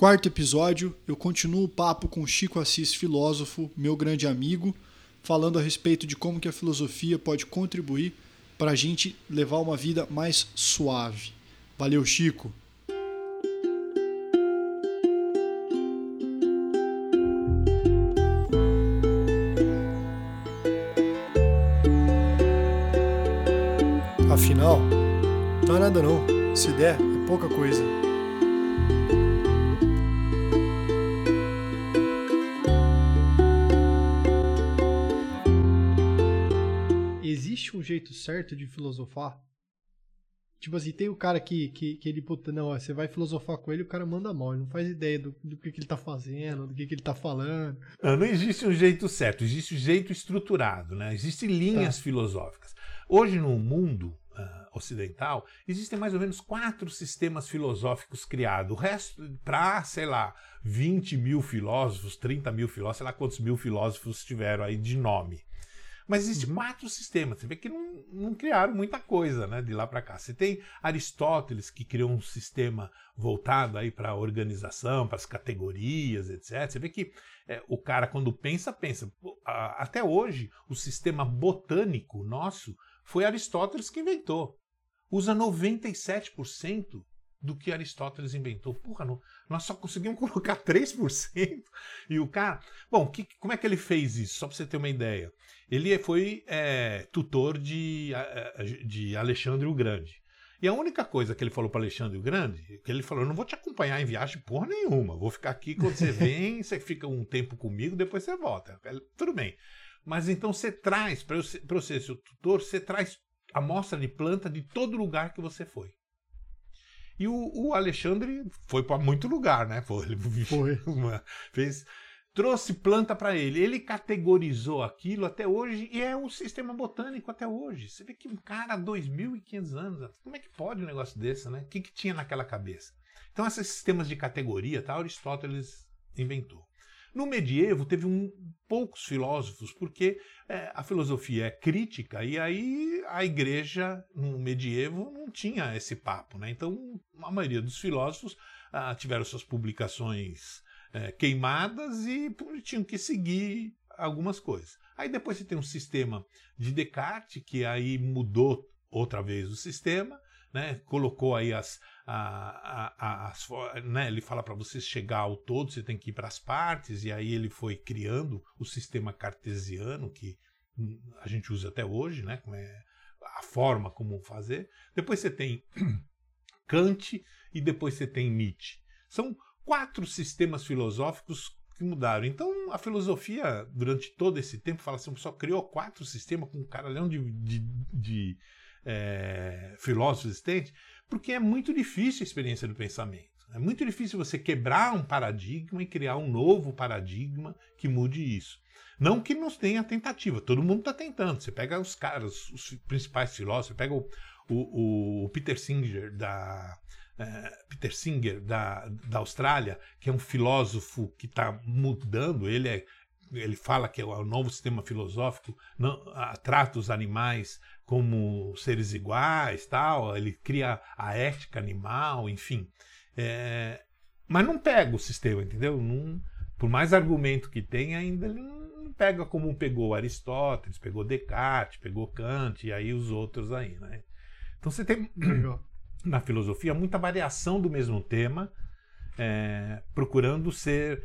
Quarto episódio, eu continuo o papo com Chico Assis, filósofo, meu grande amigo, falando a respeito de como que a filosofia pode contribuir para a gente levar uma vida mais suave. Valeu, Chico! Afinal, não é nada não. Se der, é pouca coisa. Jeito certo de filosofar? Tipo assim, tem o cara que, que, que ele, puta, não, você vai filosofar com ele, o cara manda mal, ele não faz ideia do, do que, que ele tá fazendo, do que, que ele tá falando. Não, não existe um jeito certo, existe um jeito estruturado, né? Existem linhas tá. filosóficas. Hoje no mundo, uh, ocidental, existem mais ou menos quatro sistemas filosóficos criados. O resto, para, sei lá, 20 mil filósofos, 30 mil filósofos, sei lá quantos mil filósofos tiveram aí de nome. Mas existem uhum. quatro sistemas. Você vê que não, não criaram muita coisa né, de lá para cá. Você tem Aristóteles, que criou um sistema voltado aí para a organização, para as categorias, etc. Você vê que é, o cara, quando pensa, pensa. Até hoje, o sistema botânico nosso foi Aristóteles que inventou. Usa 97% do que Aristóteles inventou. Porra, não, nós só conseguimos colocar 3%. E o cara. Bom, que, como é que ele fez isso? Só para você ter uma ideia. Ele foi é, tutor de, de Alexandre o Grande. E a única coisa que ele falou para Alexandre o Grande, que ele falou: eu não vou te acompanhar em viagem porra nenhuma. Vou ficar aqui quando você vem, você fica um tempo comigo, depois você volta. Tudo bem. Mas então você traz, para eu ser seu tutor, você traz amostra de planta de todo lugar que você foi. E o, o Alexandre foi para muito lugar, né? Foi, ele foi. Uma, fez, trouxe planta para ele. Ele categorizou aquilo até hoje e é um sistema botânico até hoje. Você vê que um cara há 2.500 anos, como é que pode um negócio desse, né? O que, que tinha naquela cabeça? Então, esses sistemas de categoria, tá, Aristóteles inventou. No medievo teve um, poucos filósofos, porque é, a filosofia é crítica e aí a igreja no medievo não tinha esse papo. Né? Então a maioria dos filósofos ah, tiveram suas publicações é, queimadas e tinham que seguir algumas coisas. Aí depois você tem um sistema de Descartes, que aí mudou outra vez o sistema, né? colocou aí as, a, a, as, né, ele fala para você chegar ao todo, você tem que ir para as partes, e aí ele foi criando o sistema cartesiano, que a gente usa até hoje, né, é a forma como fazer. Depois você tem Kant e depois você tem Nietzsche. São quatro sistemas filosóficos que mudaram. Então a filosofia, durante todo esse tempo, fala assim, só criou quatro sistemas com um caralhão de, de, de é, filósofos existentes, porque é muito difícil a experiência do pensamento. É muito difícil você quebrar um paradigma e criar um novo paradigma que mude isso. Não que não tenha tentativa, todo mundo está tentando. Você pega os caras, os principais filósofos, pega o, o, o Peter Singer da, é, Peter Singer da, da Austrália, que é um filósofo que está mudando, ele é ele fala que é o novo sistema filosófico não, trata os animais como seres iguais, tal. Ele cria a ética animal, enfim. É, mas não pega o sistema, entendeu? Não, por mais argumento que tenha, ainda ele não pega como pegou Aristóteles, pegou Descartes, pegou Kant e aí os outros aí, né? Então você tem na filosofia muita variação do mesmo tema, é, procurando ser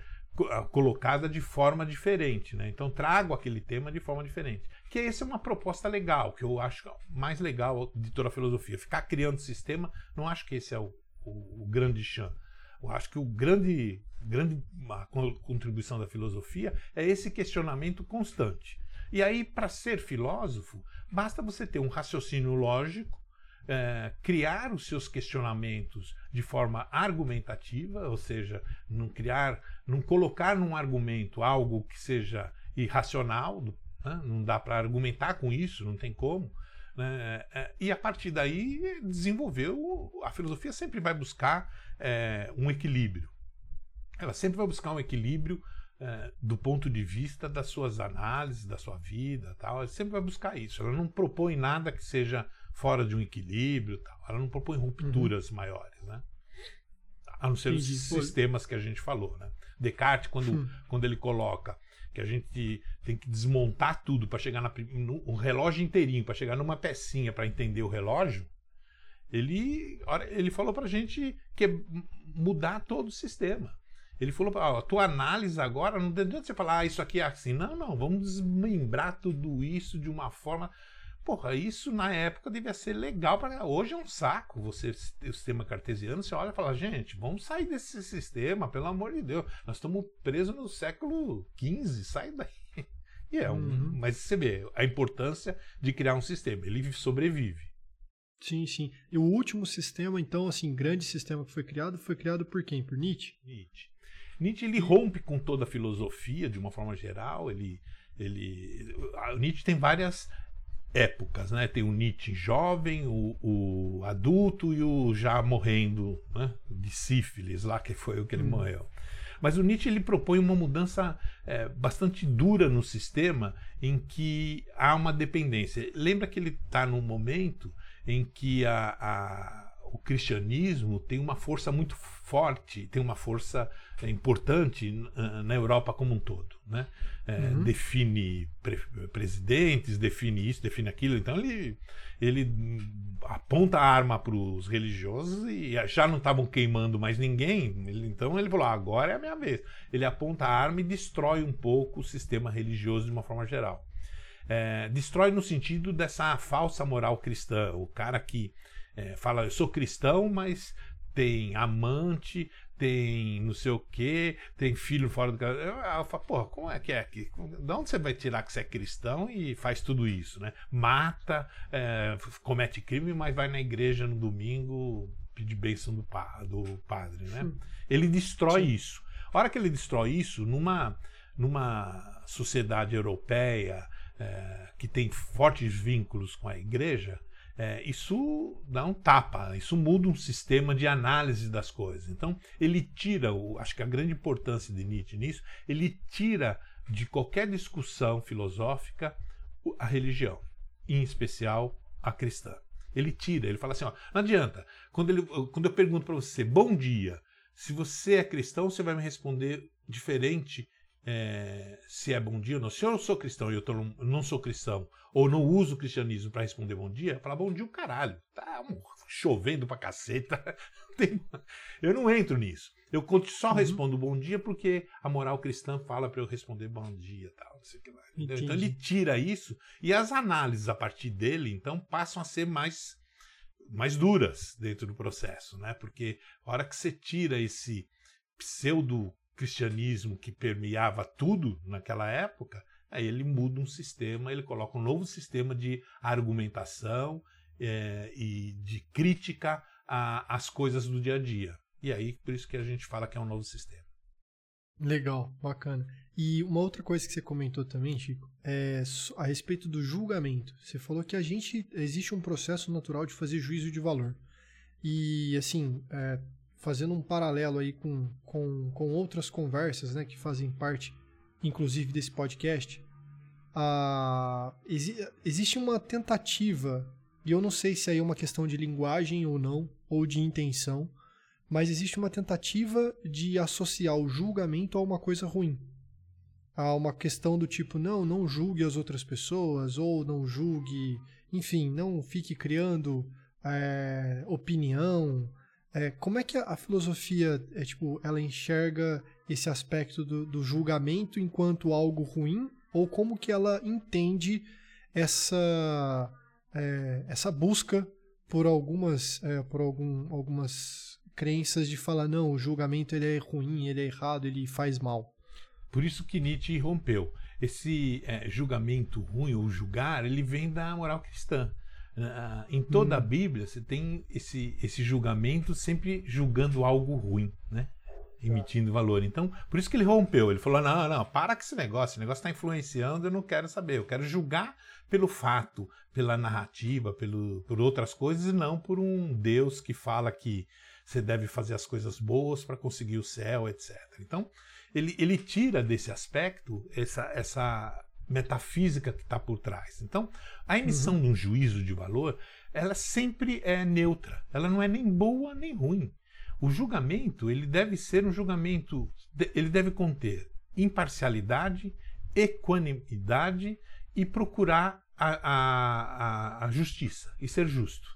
colocada de forma diferente, né? Então trago aquele tema de forma diferente. Que essa é uma proposta legal, que eu acho mais legal de toda a filosofia. Ficar criando sistema, não acho que esse é o, o, o grande chão. Eu acho que o grande, grande contribuição da filosofia é esse questionamento constante. E aí, para ser filósofo, basta você ter um raciocínio lógico é, criar os seus questionamentos de forma argumentativa, ou seja, não criar, não colocar num argumento algo que seja irracional, né? não dá para argumentar com isso, não tem como. Né? É, e a partir daí desenvolveu a filosofia sempre vai buscar é, um equilíbrio. Ela sempre vai buscar um equilíbrio é, do ponto de vista das suas análises, da sua vida, tal. Ela sempre vai buscar isso. Ela não propõe nada que seja fora de um equilíbrio, tal. ela não propõe rupturas uhum. maiores, né? A não ser Entendi. os sistemas que a gente falou. Né? Descartes, quando, hum. quando ele coloca que a gente tem que desmontar tudo para chegar na, no, o relógio inteirinho, para chegar numa pecinha para entender o relógio, ele, ele falou para a gente que é mudar todo o sistema. Ele falou, ó, a tua análise agora, não adianta você falar, ah, isso aqui é assim. Não, não, vamos desmembrar tudo isso de uma forma Porra, isso na época devia ser legal para hoje é um saco. Você o sistema cartesiano, você olha e fala, gente, vamos sair desse sistema, pelo amor de Deus. Nós estamos presos no século XV, sai daí. E é um, uhum. mas você vê a importância de criar um sistema. Ele sobrevive. Sim, sim. E o último sistema, então, assim, grande sistema que foi criado, foi criado por quem? Por Nietzsche? Nietzsche. Nietzsche ele rompe com toda a filosofia de uma forma geral. Ele, ele, Nietzsche tem várias épocas, né? Tem o Nietzsche jovem, o, o adulto e o já morrendo né? de sífilis, lá que foi o que ele hum. morreu. Mas o Nietzsche ele propõe uma mudança é, bastante dura no sistema em que há uma dependência. Lembra que ele está num momento em que a, a, o cristianismo tem uma força muito forte, tem uma força é, importante na Europa como um todo. Né? É, uhum. Define pre presidentes, define isso, define aquilo. Então ele, ele aponta a arma para os religiosos e já não estavam queimando mais ninguém. Ele, então ele falou: ah, agora é a minha vez. Ele aponta a arma e destrói um pouco o sistema religioso de uma forma geral. É, destrói no sentido dessa falsa moral cristã. O cara que é, fala, eu sou cristão, mas tem amante, tem não sei o que, tem filho fora do casamento. Eu, eu falo, porra, como é que é aqui? De onde você vai tirar que você é cristão e faz tudo isso, né? Mata, é, comete crime, mas vai na igreja no domingo pedir bênção do, pa, do padre, né? Ele destrói Sim. isso. A hora que ele destrói isso, numa, numa sociedade europeia é, que tem fortes vínculos com a igreja, é, isso dá um tapa, isso muda um sistema de análise das coisas. Então, ele tira, o, acho que a grande importância de Nietzsche nisso, ele tira de qualquer discussão filosófica a religião, em especial a cristã. Ele tira, ele fala assim: ó, não adianta. Quando, ele, quando eu pergunto para você, bom dia, se você é cristão, você vai me responder diferente é, se é bom dia ou não. Se eu sou cristão e eu tô, não sou cristão, ou não uso o cristianismo para responder bom dia, falar bom dia o caralho. Tá chovendo pra caceta. eu não entro nisso. Eu só uhum. respondo bom dia porque a moral cristã fala para eu responder bom dia tal. Não sei o que lá. Então ele tira isso e as análises a partir dele, então, passam a ser mais, mais duras dentro do processo, né? Porque a hora que você tira esse pseudo cristianismo que permeava tudo naquela época, aí ele muda um sistema, ele coloca um novo sistema de argumentação é, e de crítica às coisas do dia a dia. E aí, por isso que a gente fala que é um novo sistema. Legal, bacana. E uma outra coisa que você comentou também, Chico, é a respeito do julgamento. Você falou que a gente existe um processo natural de fazer juízo de valor. E assim, é, fazendo um paralelo aí com, com, com outras conversas né, que fazem parte, inclusive, desse podcast, ah, exi existe uma tentativa, e eu não sei se aí é uma questão de linguagem ou não, ou de intenção, mas existe uma tentativa de associar o julgamento a uma coisa ruim. A uma questão do tipo, não, não julgue as outras pessoas, ou não julgue, enfim, não fique criando é, opinião, é, como é que a, filosofia, é, tipo, ela enxerga esse aspecto do, do, julgamento enquanto algo ruim? Ou como que ela entende essa, é, essa busca por algumas, é, por algum, algumas crenças de falar, não, o julgamento ele é ruim, ele é errado, ele faz mal? Por isso que Nietzsche rompeu. Esse é, julgamento ruim, ou julgar, ele vem da moral cristã. Uh, em toda a hum. Bíblia você tem esse, esse julgamento sempre julgando algo ruim, né? Emitindo valor. Então, por isso que ele rompeu. Ele falou: não, não, para com esse negócio. Esse negócio está influenciando, eu não quero saber. Eu quero julgar pelo fato, pela narrativa, pelo, por outras coisas, e não por um Deus que fala que você deve fazer as coisas boas para conseguir o céu, etc. Então, ele, ele tira desse aspecto essa, essa metafísica que está por trás. Então, a emissão uhum. de um juízo de valor, ela sempre é neutra. Ela não é nem boa nem ruim. O julgamento ele deve ser um julgamento, ele deve conter imparcialidade, equanimidade e procurar a, a, a, justiça e ser justo.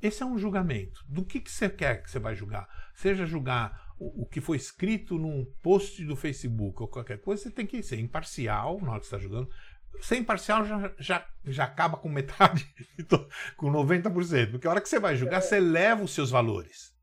Esse é um julgamento. Do que, que você quer que você vai julgar? Seja julgar o, que foi escrito num post do Facebook ou qualquer coisa, você tem que ser imparcial na hora que você está julgando. Ser imparcial já, já, já acaba com metade, com 90%. Porque a hora que você vai julgar, você leva os seus valores.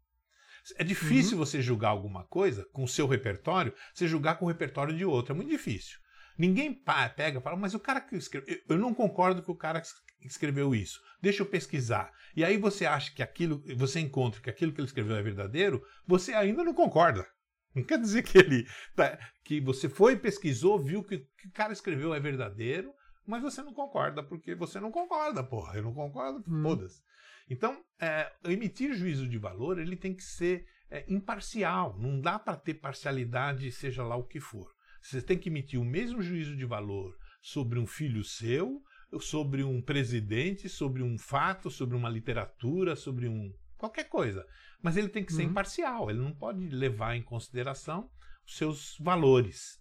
É difícil uhum. você julgar alguma coisa com o seu repertório, você julgar com o repertório de outro. É muito difícil. Ninguém pega e fala, mas o cara que escreveu. Eu não concordo com o cara que escreveu isso. Deixa eu pesquisar. E aí você acha que aquilo. Você encontra que aquilo que ele escreveu é verdadeiro, você ainda não concorda. Não quer dizer que ele. Tá, que você foi, pesquisou, viu que o que o cara escreveu é verdadeiro, mas você não concorda, porque você não concorda, porra. Eu não concordo, hum. foda-se. Então, é, emitir juízo de valor ele tem que ser é, imparcial. Não dá para ter parcialidade, seja lá o que for. Você tem que emitir o mesmo juízo de valor sobre um filho seu, sobre um presidente, sobre um fato, sobre uma literatura, sobre um qualquer coisa. Mas ele tem que ser uhum. imparcial, ele não pode levar em consideração os seus valores.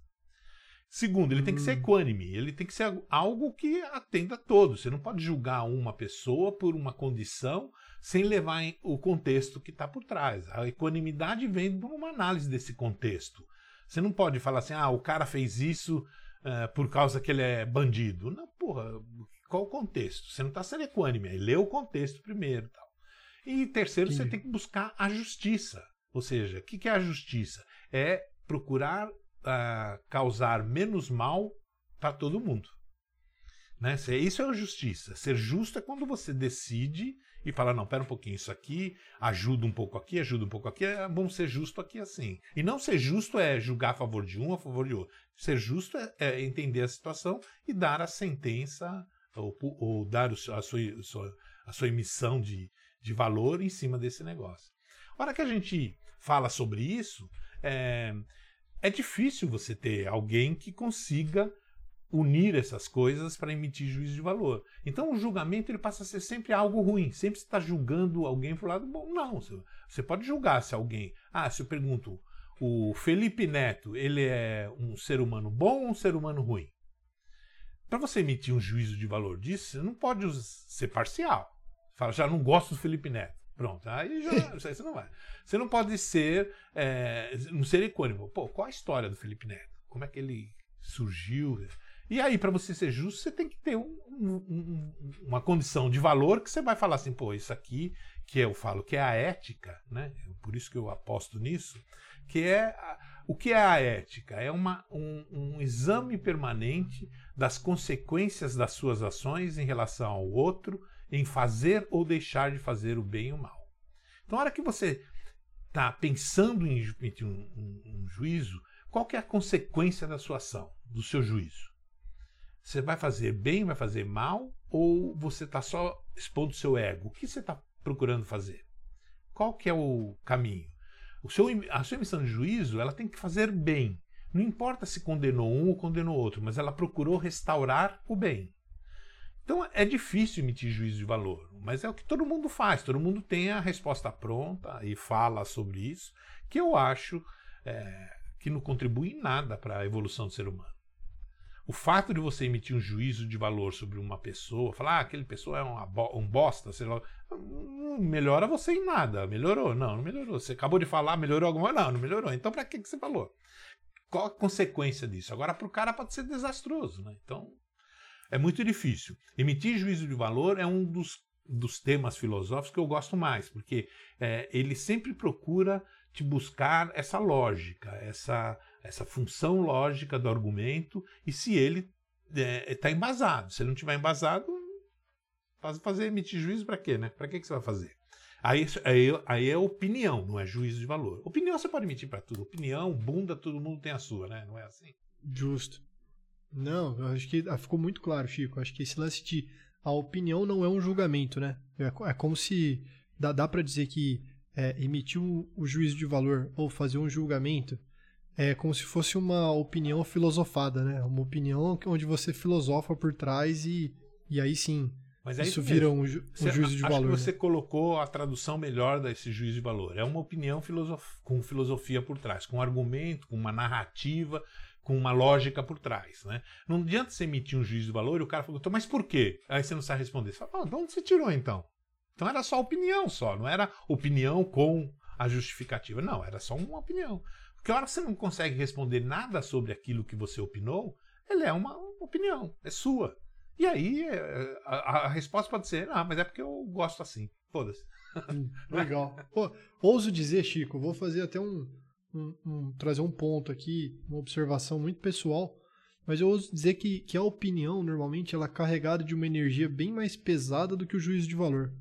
Segundo, ele tem que ser hum. equânime, ele tem que ser algo que atenda a todos. Você não pode julgar uma pessoa por uma condição sem levar o contexto que está por trás. A equanimidade vem por uma análise desse contexto. Você não pode falar assim, ah, o cara fez isso uh, por causa que ele é bandido. Não, porra, qual o contexto? Você não está sendo equânime, aí lê o contexto primeiro. Tal. E terceiro, Sim. você tem que buscar a justiça. Ou seja, o que, que é a justiça? É procurar uh, causar menos mal para todo mundo. Né? Isso é a justiça. Ser justo é quando você decide e fala: não, pera um pouquinho, isso aqui ajuda um pouco aqui, ajuda um pouco aqui, é, vamos ser justo aqui assim. E não ser justo é julgar a favor de um, a favor de outro. Ser justo é, é entender a situação e dar a sentença ou, ou dar a sua, a sua emissão de, de valor em cima desse negócio. A hora que a gente fala sobre isso, é, é difícil você ter alguém que consiga unir essas coisas para emitir juízo de valor. Então o julgamento ele passa a ser sempre algo ruim, sempre está julgando alguém para o lado bom. Não, você pode julgar se alguém. Ah, se eu pergunto, o Felipe Neto, ele é um ser humano bom ou um ser humano ruim? Para você emitir um juízo de valor disso, você não pode ser parcial. Fala, já não gosto do Felipe Neto. Pronto, aí já aí você não vai. Você não pode ser é, um ser econômico. Pô, qual a história do Felipe Neto? Como é que ele surgiu? E aí, para você ser justo, você tem que ter um, um, uma condição de valor que você vai falar assim, pô, isso aqui que eu falo que é a ética, né? Por isso que eu aposto nisso, que é a, o que é a ética? É uma, um, um exame permanente das consequências das suas ações em relação ao outro, em fazer ou deixar de fazer o bem e o mal. Então, na hora que você está pensando em emitir um, um, um juízo, qual é a consequência da sua ação, do seu juízo? Você vai fazer bem, vai fazer mal, ou você está só expondo seu ego? O que você está procurando fazer? Qual que é o caminho? O seu, a sua emissão de juízo ela tem que fazer bem. Não importa se condenou um ou condenou outro, mas ela procurou restaurar o bem. Então é difícil emitir juízo de valor, mas é o que todo mundo faz. Todo mundo tem a resposta pronta e fala sobre isso, que eu acho é, que não contribui em nada para a evolução do ser humano. O fato de você emitir um juízo de valor sobre uma pessoa, falar ah, aquele pessoa é bo um bosta, sei lá, não melhora você em nada. Melhorou? Não, não melhorou. Você acabou de falar, melhorou alguma coisa? Não, não melhorou. Então, para que, que você falou? Qual a consequência disso? Agora, para o cara pode ser desastroso. Né? Então, é muito difícil. Emitir juízo de valor é um dos, dos temas filosóficos que eu gosto mais, porque é, ele sempre procura te buscar essa lógica, essa essa função lógica do argumento e se ele está é, tá embasado. Se ele não estiver embasado, fazer emitir juízo para quê, né? Para que, que você vai fazer? Aí, aí, aí, é opinião, não é juízo de valor. Opinião você pode emitir para tudo. Opinião, bunda, todo mundo tem a sua, né? Não é assim? Justo. Não, eu acho que ah, ficou muito claro, Chico. Acho que esse lance de a opinião não é um julgamento, né? É, é como se dá, dá para dizer que é, emitir o, o juízo de valor ou fazer um julgamento é como se fosse uma opinião filosofada, né? Uma opinião onde você filosofa por trás e, e aí sim Mas é isso, isso vira um, ju um você, juízo de acho valor. Que você né? colocou a tradução melhor desse juízo de valor. É uma opinião filosof com filosofia por trás, com um argumento, com uma narrativa, com uma lógica por trás. Né? Não adianta você emitir um juízo de valor e o cara falou, mas por quê? Aí você não sabe responder. Você fala, ah, de onde você tirou então? Então era só opinião só, não era opinião com a justificativa. Não, era só uma opinião. Porque a hora que você não consegue responder nada sobre aquilo que você opinou, ele é uma opinião, é sua. E aí é, a, a resposta pode ser, ah, mas é porque eu gosto assim. Foda-se. Hum, legal. Pô, ouso dizer, Chico, vou fazer até um, um, um, trazer um ponto aqui, uma observação muito pessoal, mas eu ouso dizer que, que a opinião, normalmente, ela é carregada de uma energia bem mais pesada do que o juízo de valor.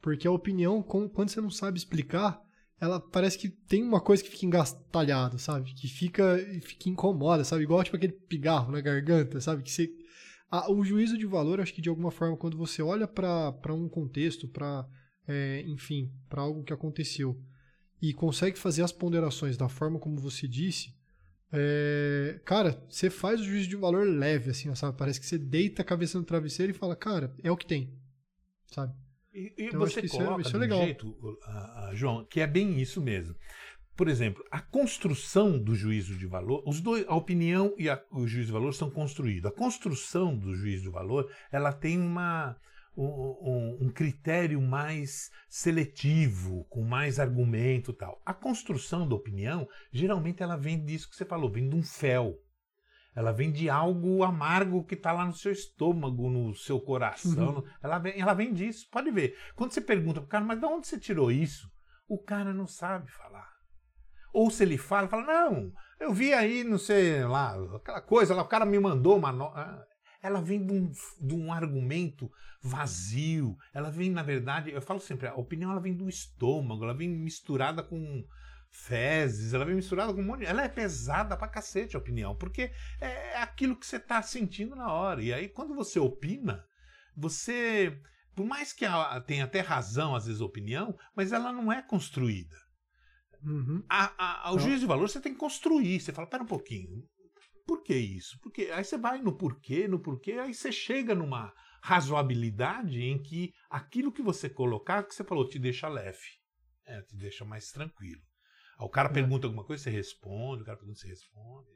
Porque a opinião, quando você não sabe explicar, ela parece que tem uma coisa que fica engastalhada, sabe? Que fica, fica incomoda, sabe? Igual tipo aquele pigarro na garganta, sabe? Que você... Ah, o juízo de valor, acho que de alguma forma, quando você olha para um contexto, para, é, enfim, para algo que aconteceu, e consegue fazer as ponderações da forma como você disse, é, cara, você faz o juízo de valor leve, assim, sabe? Parece que você deita a cabeça no travesseiro e fala, cara, é o que tem, sabe? E, e então, você coloca isso é, isso é de um jeito, uh, uh, João, que é bem isso mesmo. Por exemplo, a construção do juízo de valor, os dois, a opinião e a, o juízo de valor são construídos. A construção do juízo de valor, ela tem uma, um, um, critério mais seletivo, com mais argumento tal. A construção da opinião, geralmente ela vem disso que você falou, vem de um fel. Ela vem de algo amargo que está lá no seu estômago, no seu coração. Uhum. Ela, vem, ela vem disso. Pode ver. Quando você pergunta pro cara, mas de onde você tirou isso? O cara não sabe falar. Ou se ele fala, fala, não, eu vi aí, não sei lá, aquela coisa lá, o cara me mandou uma. No... Ah, ela vem de um, de um argumento vazio. Ela vem, na verdade, eu falo sempre, a opinião ela vem do estômago, ela vem misturada com fezes, ela vem misturada com um monte de... Ela é pesada pra cacete a opinião, porque é aquilo que você tá sentindo na hora. E aí, quando você opina, você. Por mais que tenha até razão, às vezes, a opinião, mas ela não é construída. Uhum. A, a, o juízo de valor você tem que construir. Você fala, pera um pouquinho. Por que isso? Porque aí você vai no porquê, no porquê, aí você chega numa razoabilidade em que aquilo que você colocar, que você falou, te deixa leve. É, te deixa mais tranquilo. O cara é. pergunta alguma coisa, você responde, o cara pergunta, você responde.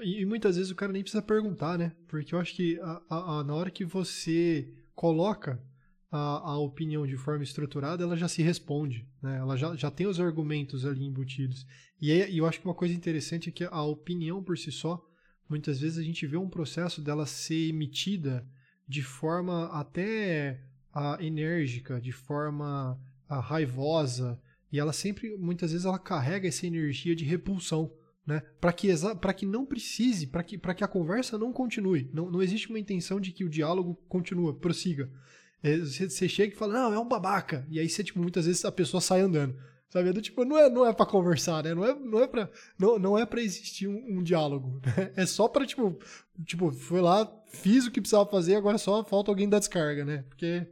E, e muitas vezes o cara nem precisa perguntar, né? Porque eu acho que a, a, a, na hora que você coloca a, a opinião de forma estruturada, ela já se responde, né? Ela já, já tem os argumentos ali embutidos. E, aí, e eu acho que uma coisa interessante é que a opinião por si só, muitas vezes a gente vê um processo dela ser emitida de forma até a, enérgica, de forma a, raivosa, e ela sempre, muitas vezes, ela carrega essa energia de repulsão, né? Para que, que não precise, para que, que a conversa não continue. Não, não existe uma intenção de que o diálogo continue, prossiga. É, você, chega e fala, não, é um babaca. E aí você, tipo, muitas vezes a pessoa sai andando. Sabe? É do tipo, não é, não é pra conversar, né? Não é, não é pra, não, não é pra existir um, um diálogo. Né? É só pra, tipo, tipo, foi lá, fiz o que precisava fazer, agora só falta alguém dar descarga, né? Porque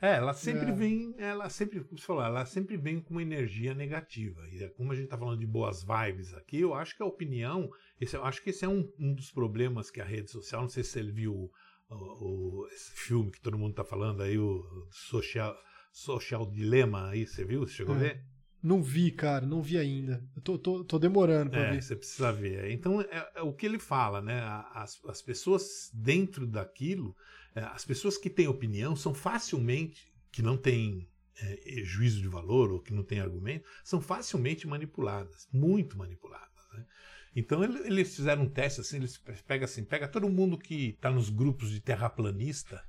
é, ela sempre é. vem, ela sempre, como você falou, ela sempre vem com uma energia negativa. E é como a gente está falando de boas vibes aqui, eu acho que a opinião, esse, eu acho que esse é um, um dos problemas que a rede social, não sei se ele viu o, o, esse filme que todo mundo está falando aí, o Social, Social Dilema aí, você viu? Você chegou é. a ver? Não vi, cara, não vi ainda. Eu tô, tô, tô demorando para é, ver. Você precisa ver. Então, é, é, o que ele fala, né? As, as pessoas dentro daquilo, as pessoas que têm opinião são facilmente, que não têm é, juízo de valor ou que não têm argumento, são facilmente manipuladas, muito manipuladas. Né? Então eles fizeram um teste assim, eles pegam assim, pega todo mundo que está nos grupos de terraplanista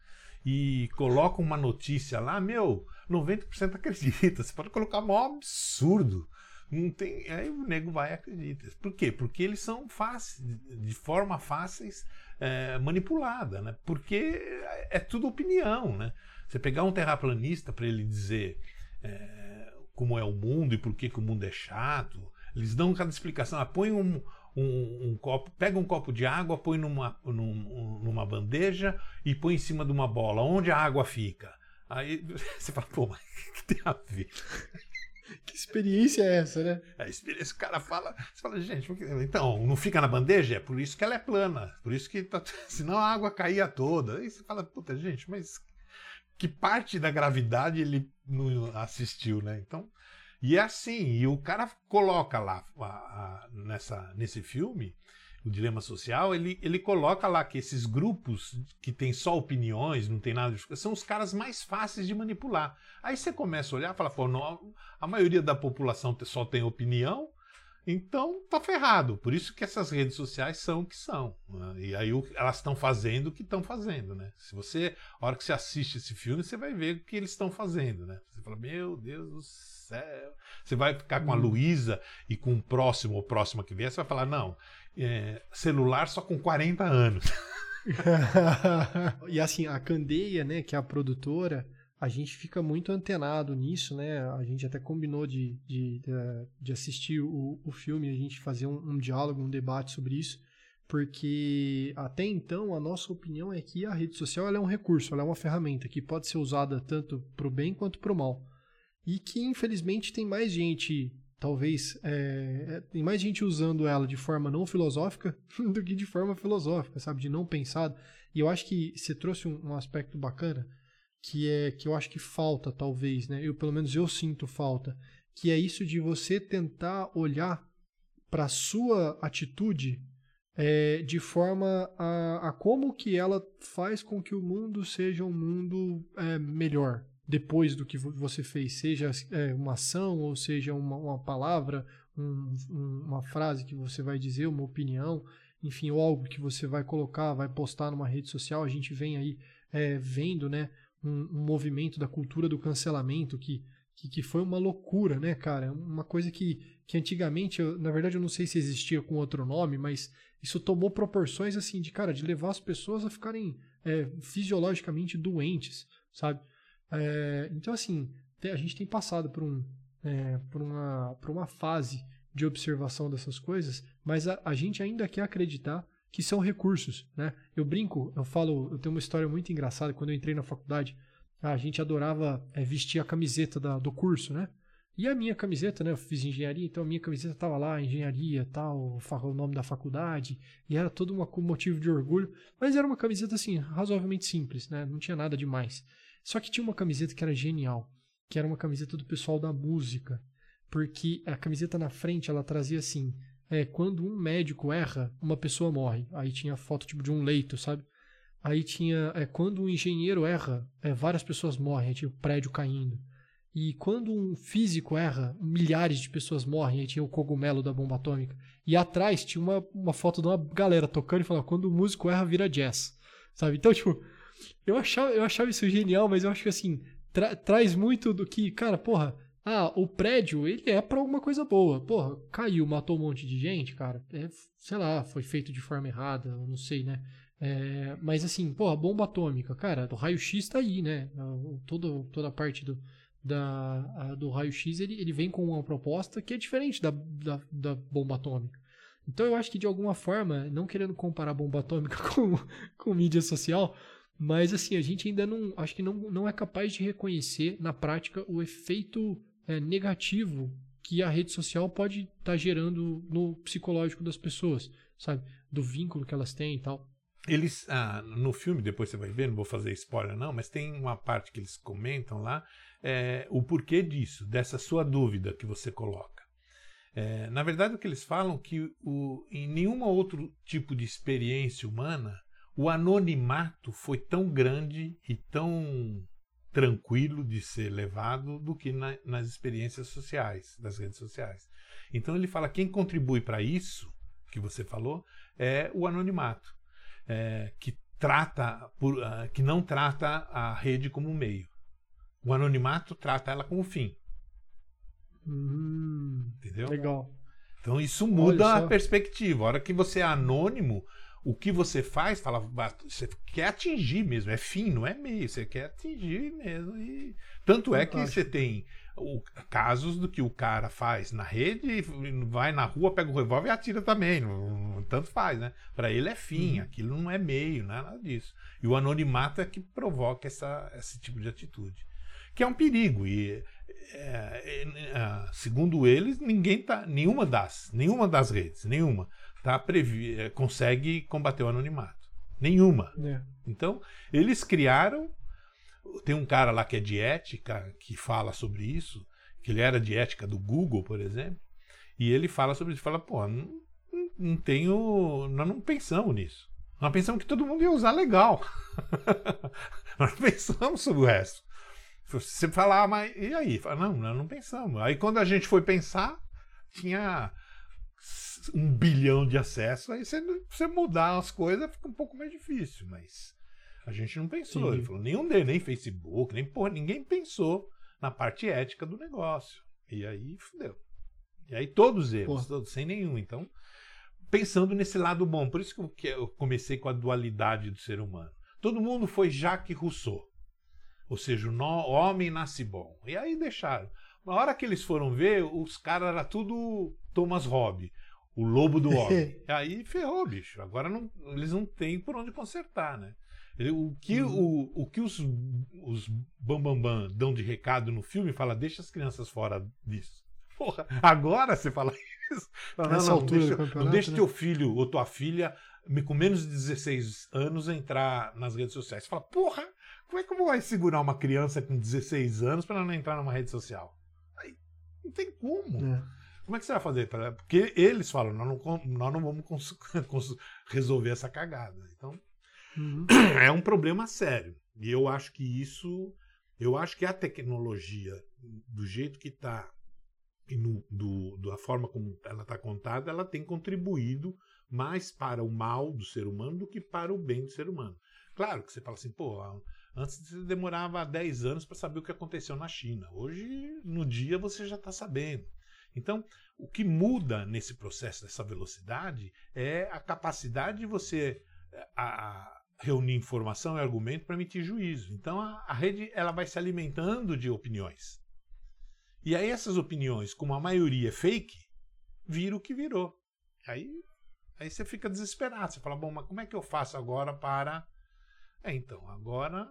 e colocam uma notícia lá, meu, 90% acredita. Você pode colocar um absurdo. Não tem, aí o nego vai e acredita. Por quê? Porque eles são fáceis, de forma fáceis é, manipulada, né? Porque é tudo opinião, né? Você pegar um terraplanista para ele dizer é, como é o mundo e por que, que, o mundo é chato, eles dão cada explicação. Ah, põe um, um, um, copo, pega um copo de água, põe numa, num, numa bandeja e põe em cima de uma bola. Onde a água fica? Aí você fala, pô, mas o que tem a ver? Que experiência é essa, né? A experiência, o cara fala, você fala, gente, então, não fica na bandeja? É por isso que ela é plana, por isso que, tá, senão a água caía toda. Aí você fala, puta, gente, mas que parte da gravidade ele não assistiu, né? Então, e é assim, e o cara coloca lá a, a, nessa, nesse filme, o dilema social, ele, ele coloca lá que esses grupos que têm só opiniões, não tem nada de são os caras mais fáceis de manipular. Aí você começa a olhar e fala, pô, não, a maioria da população só tem opinião, então tá ferrado. Por isso que essas redes sociais são o que são. Né? E aí elas estão fazendo o que estão fazendo, né? Se você, a hora que você assiste esse filme, você vai ver o que eles estão fazendo, né? Você fala, meu Deus do céu. Você vai ficar com a hum. Luísa e com o próximo ou próxima que vier, você vai falar, não, é, celular só com 40 anos. e assim, a Candeia, né, que é a produtora, a gente fica muito antenado nisso, né? A gente até combinou de, de, de assistir o, o filme, a gente fazer um, um, diálogo, um debate sobre isso, porque até então a nossa opinião é que a rede social é um recurso, ela é uma ferramenta que pode ser usada tanto para o bem quanto para o mal. E que infelizmente tem mais gente, talvez, é, é, tem mais gente usando ela de forma não filosófica do que de forma filosófica, sabe? De não pensado. E eu acho que você trouxe um, um aspecto bacana que é que eu acho que falta talvez, né? Eu pelo menos eu sinto falta, que é isso de você tentar olhar para sua atitude é, de forma a, a, como que ela faz com que o mundo seja um mundo é, melhor depois do que você fez, seja é, uma ação ou seja uma, uma palavra, um, um, uma frase que você vai dizer, uma opinião, enfim, ou algo que você vai colocar, vai postar numa rede social. A gente vem aí é, vendo, né, um, um movimento da cultura do cancelamento que, que, que, foi uma loucura, né, cara? Uma coisa que, que antigamente, eu, na verdade, eu não sei se existia com outro nome, mas isso tomou proporções assim de, cara, de levar as pessoas a ficarem é, fisiologicamente doentes, sabe? É, então, assim, a gente tem passado por, um, é, por, uma, por uma fase de observação dessas coisas, mas a, a gente ainda quer acreditar que são recursos, né? Eu brinco, eu falo, eu tenho uma história muito engraçada. Quando eu entrei na faculdade, a gente adorava é, vestir a camiseta da, do curso, né? E a minha camiseta, né? Eu fiz engenharia, então a minha camiseta tava lá, engenharia, tal, o nome da faculdade, e era todo um motivo de orgulho. Mas era uma camiseta assim, razoavelmente simples, né? Não tinha nada demais. Só que tinha uma camiseta que era genial, que era uma camiseta do pessoal da música, porque a camiseta na frente ela trazia assim: é quando um médico erra, uma pessoa morre. Aí tinha foto tipo de um leito, sabe? Aí tinha é quando um engenheiro erra, é, várias pessoas morrem, tinha o prédio caindo. E quando um físico erra, milhares de pessoas morrem, aí tinha o cogumelo da bomba atômica. E atrás tinha uma, uma foto de uma galera tocando e falando: quando o músico erra, vira jazz. Sabe? Então, tipo, eu achava, eu achava isso genial, mas eu acho que assim, tra traz muito do que, cara, porra, ah, o prédio, ele é pra alguma coisa boa. Porra, caiu, matou um monte de gente, cara. É, sei lá, foi feito de forma errada, não sei, né? É, mas assim, porra, bomba atômica, cara, o raio-x tá aí, né? Toda, toda a parte do, da, do raio-x ele, ele vem com uma proposta que é diferente da, da, da, bomba atômica. Então eu acho que de alguma forma, não querendo comparar bomba atômica com, com mídia social, mas assim, a gente ainda não. Acho que não, não é capaz de reconhecer na prática o efeito é, negativo que a rede social pode estar tá gerando no psicológico das pessoas, sabe? Do vínculo que elas têm e tal. Eles, ah, no filme, depois você vai ver, não vou fazer spoiler não, mas tem uma parte que eles comentam lá, é, o porquê disso, dessa sua dúvida que você coloca. É, na verdade, o que eles falam é que o, em nenhum outro tipo de experiência humana o anonimato foi tão grande e tão tranquilo de ser levado do que na, nas experiências sociais, das redes sociais. Então ele fala quem contribui para isso que você falou é o anonimato, é, que trata por, uh, que não trata a rede como um meio. O anonimato trata ela como fim. Hum, Entendeu? Legal. Então isso muda a perspectiva. A hora que você é anônimo, o que você faz, fala, você quer atingir mesmo, é fim, não é meio, você quer atingir mesmo. E... Tanto é que você tem o, casos do que o cara faz na rede, vai na rua, pega o revólver e atira também. Não, tanto faz, né? Para ele é fim, uhum. aquilo não é meio, não é nada disso. E o anonimato é que provoca essa, esse tipo de atitude. Que é um perigo. E é, é, segundo eles, ninguém tá. Nenhuma das, nenhuma das redes, nenhuma tá previ é, consegue combater o anonimato. Nenhuma. É. Então, eles criaram Tem um cara lá que é de ética, que fala sobre isso, que ele era de ética do Google, por exemplo, e ele fala sobre isso, fala, pô, não, não tenho, nós não pensamos nisso. Nós pensamos que todo mundo ia usar legal. nós não pensamos sobre o resto. Você falar, ah, mas e aí? Fala, não, nós não pensamos. Aí quando a gente foi pensar, tinha um bilhão de acessos, aí você, você mudar as coisas fica um pouco mais difícil, mas a gente não pensou. Sim. Ele falou, nenhum deles, nem Facebook, nem porra, ninguém pensou na parte ética do negócio. E aí fudeu. E aí todos eles, todos, sem nenhum. Então, pensando nesse lado bom, por isso que eu comecei com a dualidade do ser humano. Todo mundo foi Jacques Rousseau. Ou seja, o homem nasce bom. E aí deixaram. Na hora que eles foram ver, os caras era tudo Thomas Hobbes, o lobo do homem. aí ferrou, bicho. Agora não, eles não têm por onde consertar, né? O que, uhum. o, o que os, os Bambambam Bam Bam dão de recado no filme fala, deixa as crianças fora disso. Porra, agora você fala isso. Fala, não, não, deixa, não deixa né? teu filho ou tua filha com menos de 16 anos entrar nas redes sociais. Você fala, porra, como é que eu vou segurar uma criança com 16 anos para não entrar numa rede social? Aí, não tem como. É. Como é que você vai fazer? Porque eles falam, nós não, nós não vamos resolver essa cagada. Então, uhum. é um problema sério. E eu acho que isso, eu acho que a tecnologia, do jeito que está e no, do, da forma como ela está contada, ela tem contribuído mais para o mal do ser humano do que para o bem do ser humano. Claro que você fala assim, pô, antes você demorava 10 anos para saber o que aconteceu na China. Hoje, no dia, você já está sabendo. Então, o que muda nesse processo dessa velocidade é a capacidade de você a, a reunir informação e argumento para emitir juízo. Então, a, a rede ela vai se alimentando de opiniões. E aí essas opiniões, como a maioria é fake, vira o que virou. Aí, aí você fica desesperado. Você fala, bom, mas como é que eu faço agora para. É, então, agora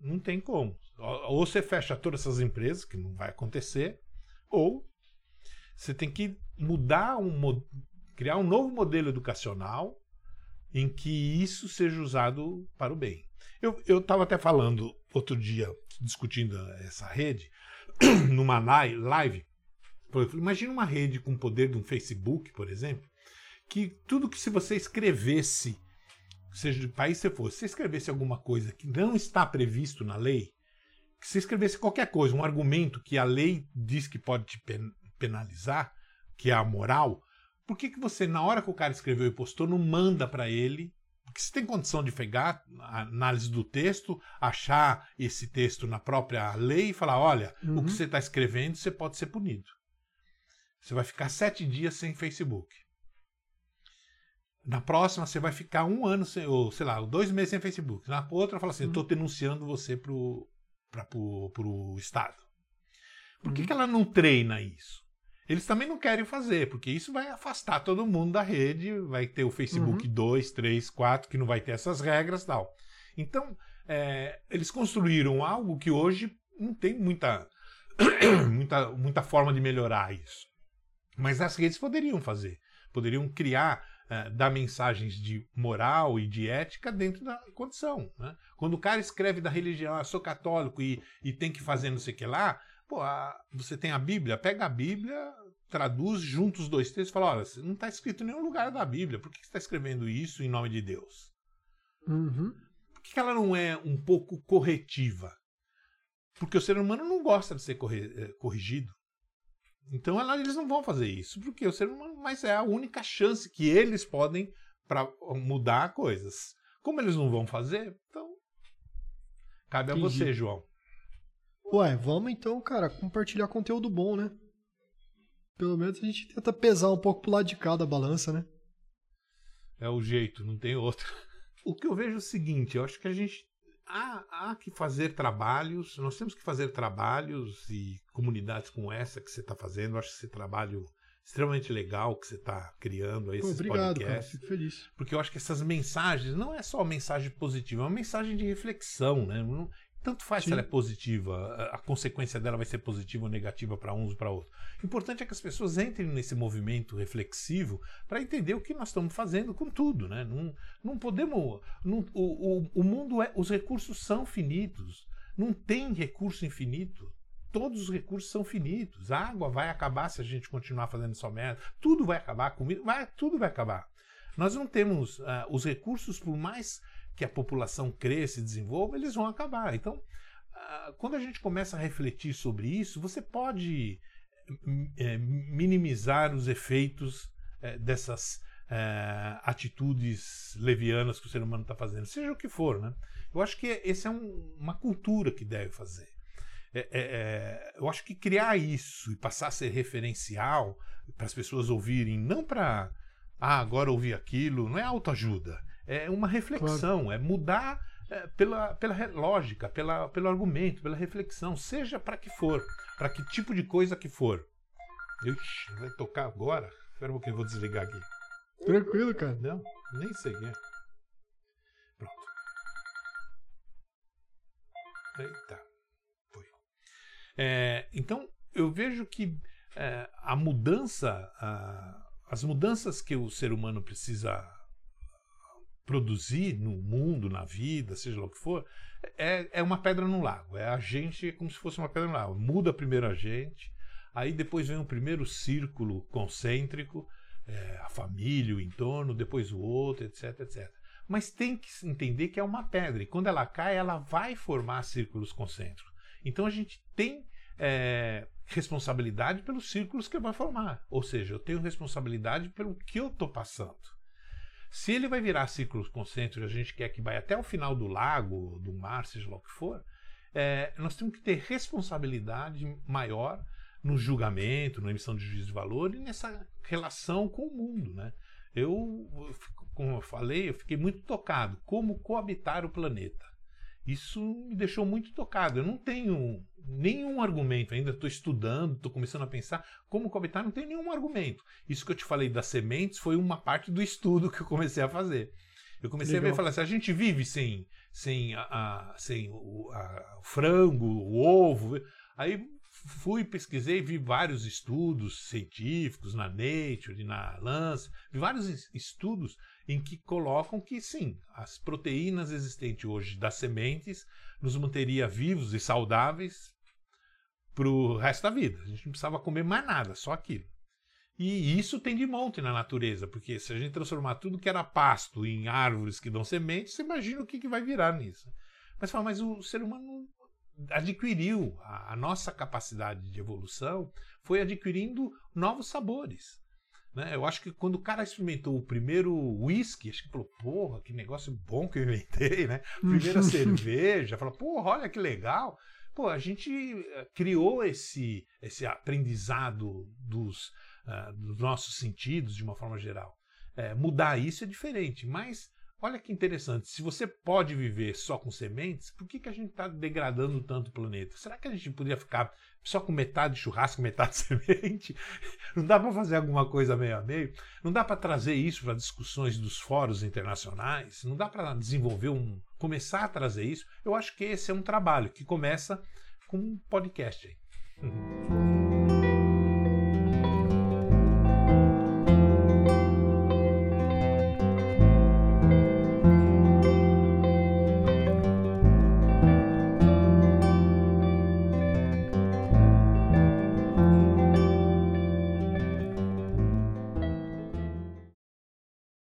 não tem como. Ou você fecha todas essas empresas, que não vai acontecer, ou você tem que mudar um criar um novo modelo educacional em que isso seja usado para o bem. Eu estava até falando outro dia, discutindo essa rede, numa live, imagina uma rede com o poder de um Facebook, por exemplo, que tudo que se você escrevesse, seja de país você fosse, se escrevesse alguma coisa que não está previsto na lei, que você escrevesse qualquer coisa, um argumento que a lei diz que pode te penalizar, que é a moral, por que, que você, na hora que o cara escreveu e postou, não manda para ele porque você tem condição de pegar a análise do texto, achar esse texto na própria lei e falar: olha, uhum. o que uhum. você está escrevendo, você pode ser punido. Você vai ficar sete dias sem Facebook. Na próxima, você vai ficar um ano, sem, ou sei lá, dois meses sem Facebook. Na outra, fala assim: uhum. estou denunciando você para o Estado. Por que, uhum. que ela não treina isso? Eles também não querem fazer, porque isso vai afastar todo mundo da rede, vai ter o Facebook uhum. 2, 3, 4, que não vai ter essas regras tal. Então, é, eles construíram algo que hoje não tem muita, muita, muita forma de melhorar isso. Mas as redes poderiam fazer. Poderiam criar, é, dar mensagens de moral e de ética dentro da condição. Né? Quando o cara escreve da religião, ah, sou católico e, e tem que fazer não sei o que lá, Pô, a, você tem a Bíblia, pega a Bíblia, traduz junto os dois textos e fala: olha, não está escrito em nenhum lugar da Bíblia, por que você está escrevendo isso em nome de Deus? Uhum. Por que ela não é um pouco corretiva? Porque o ser humano não gosta de ser eh, corrigido. Então ela, eles não vão fazer isso, porque o ser humano, mas é a única chance que eles podem para mudar coisas. Como eles não vão fazer, então cabe Entendi. a você, João. Ué, vamos então, cara, compartilhar conteúdo bom, né? Pelo menos a gente tenta pesar um pouco pro lado de cá da balança, né? É o jeito, não tem outro. O que eu vejo é o seguinte, eu acho que a gente há, há que fazer trabalhos, nós temos que fazer trabalhos e comunidades como essa que você está fazendo, eu acho esse trabalho extremamente legal que você está criando aí, esses Obrigado, podcasts. Cara, fico feliz. Porque eu acho que essas mensagens não é só mensagem positiva, é uma mensagem de reflexão, né? Tanto faz Sim. se ela é positiva, a, consequência dela vai ser positiva ou negativa para uns ou para outros. O importante é que as pessoas entrem nesse movimento reflexivo para entender o que nós estamos fazendo com tudo. Né? Não, não podemos. Não, o, o, o mundo é. Os recursos são finitos. Não tem recurso infinito. Todos os recursos são finitos. A água vai acabar se a gente continuar fazendo só merda. Tudo vai acabar, comida, vai, tudo vai acabar. Nós não temos uh, os recursos, por mais que a população cresça e desenvolva, eles vão acabar. Então, uh, quando a gente começa a refletir sobre isso, você pode é, minimizar os efeitos é, dessas é, atitudes levianas que o ser humano está fazendo, seja o que for, né? Eu acho que essa é um, uma cultura que deve fazer. É, é, eu acho que criar isso e passar a ser referencial para as pessoas ouvirem, não para ah, agora ouvir aquilo, não é autoajuda, é uma reflexão, claro. é mudar é, pela, pela lógica, pela, pelo argumento, pela reflexão, seja para que for, para que tipo de coisa que for. Ixi, vai tocar agora? Espera um pouquinho, eu vou desligar aqui. Tranquilo, cara. Não, nem sei. É. Pronto. Eita. Foi. É, então, eu vejo que é, a mudança, a, as mudanças que o ser humano precisa produzir no mundo, na vida, seja lá o que for, é, é uma pedra no lago. É a gente como se fosse uma pedra no lago. Muda primeiro a gente, aí depois vem o primeiro círculo concêntrico, é, a família, o entorno, depois o outro, etc, etc. Mas tem que entender que é uma pedra e quando ela cai, ela vai formar círculos concêntricos. Então a gente tem é, responsabilidade pelos círculos que vai formar. Ou seja, eu tenho responsabilidade pelo que eu estou passando. Se ele vai virar círculos concêntricos, a gente quer que vai até o final do lago, do mar, seja lá o que for, é, nós temos que ter responsabilidade maior no julgamento, na emissão de juízo de valor e nessa relação com o mundo, né? Eu, como eu falei, eu fiquei muito tocado. Como coabitar o planeta? Isso me deixou muito tocado. Eu não tenho nenhum argumento ainda. Estou estudando, estou começando a pensar como coabitar. Não tenho nenhum argumento. Isso que eu te falei das sementes foi uma parte do estudo que eu comecei a fazer. Eu comecei Legal. a ver e falar assim: a gente vive sem, sem, a, a sem o, a, o frango, o ovo. Aí fui, pesquisei, vi vários estudos científicos na Nature, na Lance, vi vários estudos em que colocam que sim, as proteínas existentes hoje das sementes nos manteria vivos e saudáveis para o resto da vida. A gente não precisava comer mais nada, só aquilo. E isso tem de monte na natureza, porque se a gente transformar tudo que era pasto em árvores que dão sementes, você imagina o que, que vai virar nisso. Mas fala, mas o ser humano adquiriu a, a, nossa capacidade de evolução foi adquirindo novos sabores. Né? Eu acho que quando o cara experimentou o primeiro whisky, acho que falou, porra, que negócio bom que eu inventei, né? Primeira cerveja, falou, porra, olha que legal. Pô, a gente eh, criou esse, esse aprendizado dos, uh, dos nossos sentidos de uma forma geral. É, mudar isso é diferente, mas Olha que interessante, se você pode viver só com sementes, por que, que a gente está degradando tanto o planeta? Será que a gente poderia ficar só com metade churrasco, metade semente? Não dá para fazer alguma coisa meio a meio? Não dá para trazer isso para discussões dos fóruns internacionais? Não dá para desenvolver um. começar a trazer isso? Eu acho que esse é um trabalho que começa com um podcast aí.